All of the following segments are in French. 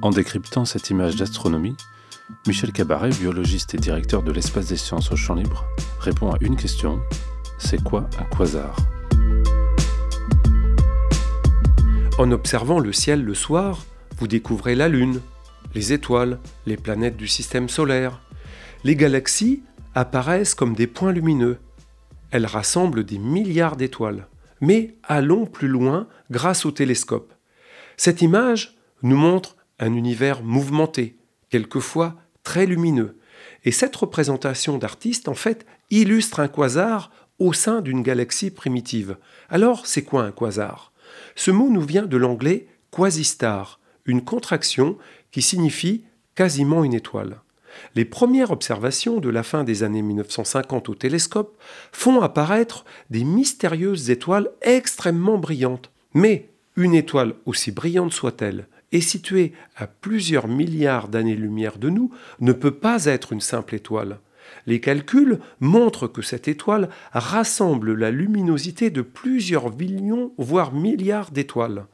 En décryptant cette image d'astronomie, Michel Cabaret, biologiste et directeur de l'espace des sciences au champ libre, répond à une question c'est quoi un quasar? En observant le ciel le soir, vous découvrez la Lune, les étoiles, les planètes du système solaire. Les galaxies apparaissent comme des points lumineux. Elles rassemblent des milliards d'étoiles. Mais allons plus loin grâce au télescope. Cette image nous montre un univers mouvementé, quelquefois très lumineux. Et cette représentation d'artiste, en fait, illustre un quasar au sein d'une galaxie primitive. Alors, c'est quoi un quasar? Ce mot nous vient de l'anglais quasistar, une contraction qui signifie quasiment une étoile. Les premières observations de la fin des années 1950 au télescope font apparaître des mystérieuses étoiles extrêmement brillantes. Mais une étoile, aussi brillante soit-elle, et située à plusieurs milliards d'années-lumière de nous, ne peut pas être une simple étoile. Les calculs montrent que cette étoile rassemble la luminosité de plusieurs millions, voire milliards d'étoiles.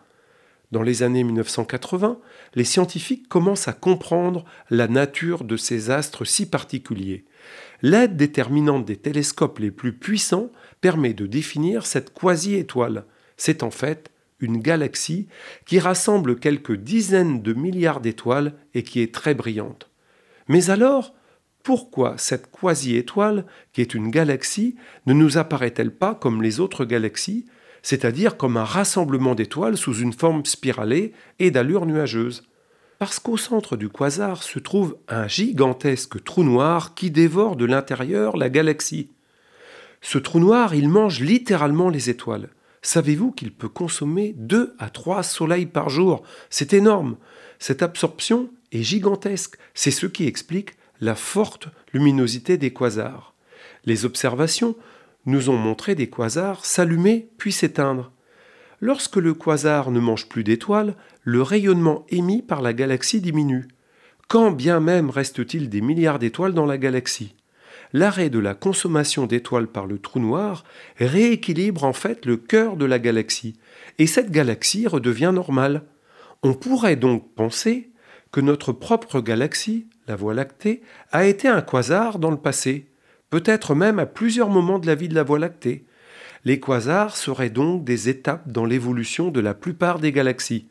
Dans les années 1980, les scientifiques commencent à comprendre la nature de ces astres si particuliers. L'aide déterminante des télescopes les plus puissants permet de définir cette quasi-étoile. C'est en fait une galaxie qui rassemble quelques dizaines de milliards d'étoiles et qui est très brillante. Mais alors, pourquoi cette quasi-étoile, qui est une galaxie, ne nous apparaît-elle pas comme les autres galaxies, c'est-à-dire comme un rassemblement d'étoiles sous une forme spiralée et d'allure nuageuse? Parce qu'au centre du quasar se trouve un gigantesque trou noir qui dévore de l'intérieur la galaxie. Ce trou noir, il mange littéralement les étoiles. Savez-vous qu'il peut consommer 2 à 3 soleils par jour? C'est énorme. Cette absorption est gigantesque. C'est ce qui explique la forte luminosité des quasars. Les observations nous ont montré des quasars s'allumer puis s'éteindre. Lorsque le quasar ne mange plus d'étoiles, le rayonnement émis par la galaxie diminue. Quand bien même reste-t-il des milliards d'étoiles dans la galaxie? L'arrêt de la consommation d'étoiles par le trou noir rééquilibre en fait le cœur de la galaxie, et cette galaxie redevient normale. On pourrait donc penser que notre propre galaxie, la Voie lactée, a été un quasar dans le passé, peut-être même à plusieurs moments de la vie de la Voie lactée. Les quasars seraient donc des étapes dans l'évolution de la plupart des galaxies.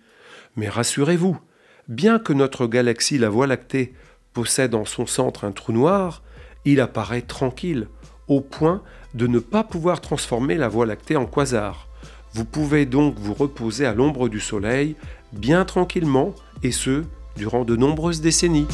Mais rassurez-vous, bien que notre galaxie, la Voie lactée, possède en son centre un trou noir, il apparaît tranquille, au point de ne pas pouvoir transformer la Voie lactée en quasar. Vous pouvez donc vous reposer à l'ombre du Soleil, bien tranquillement, et ce, durant de nombreuses décennies.